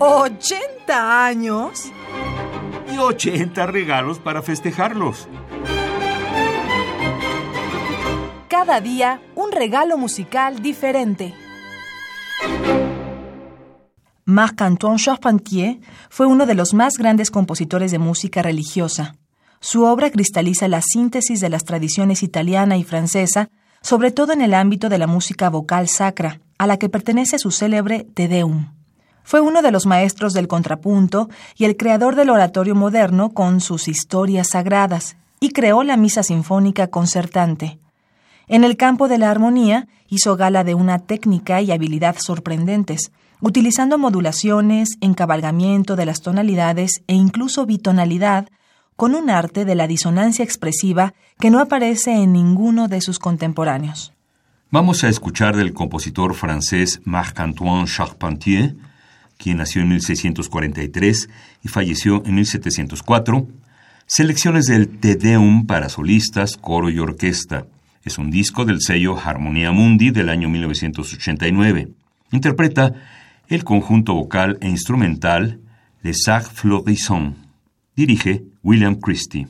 ¿80 años? Y 80 regalos para festejarlos. Cada día un regalo musical diferente. Marc-Antoine Charpentier fue uno de los más grandes compositores de música religiosa. Su obra cristaliza la síntesis de las tradiciones italiana y francesa, sobre todo en el ámbito de la música vocal sacra, a la que pertenece su célebre Te Deum. Fue uno de los maestros del contrapunto y el creador del oratorio moderno con sus historias sagradas, y creó la misa sinfónica concertante. En el campo de la armonía hizo gala de una técnica y habilidad sorprendentes, utilizando modulaciones, encabalgamiento de las tonalidades e incluso bitonalidad, con un arte de la disonancia expresiva que no aparece en ninguno de sus contemporáneos. Vamos a escuchar del compositor francés Marc-Antoine Charpentier, quien nació en 1643 y falleció en 1704, selecciones del Te Deum para solistas, coro y orquesta. Es un disco del sello Harmonia Mundi del año 1989. Interpreta el conjunto vocal e instrumental Les Arts Florissants. Dirige William Christie.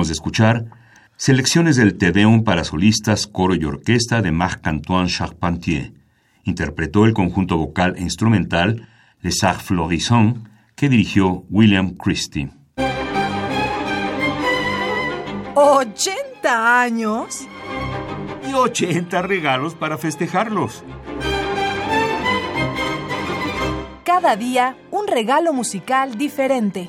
Acabamos de escuchar selecciones del Te Deum para solistas, coro y orquesta de Marc-Antoine Charpentier. Interpretó el conjunto vocal e instrumental Les Arts Florissants que dirigió William Christie. ¿80 años? Y 80 regalos para festejarlos. Cada día un regalo musical diferente.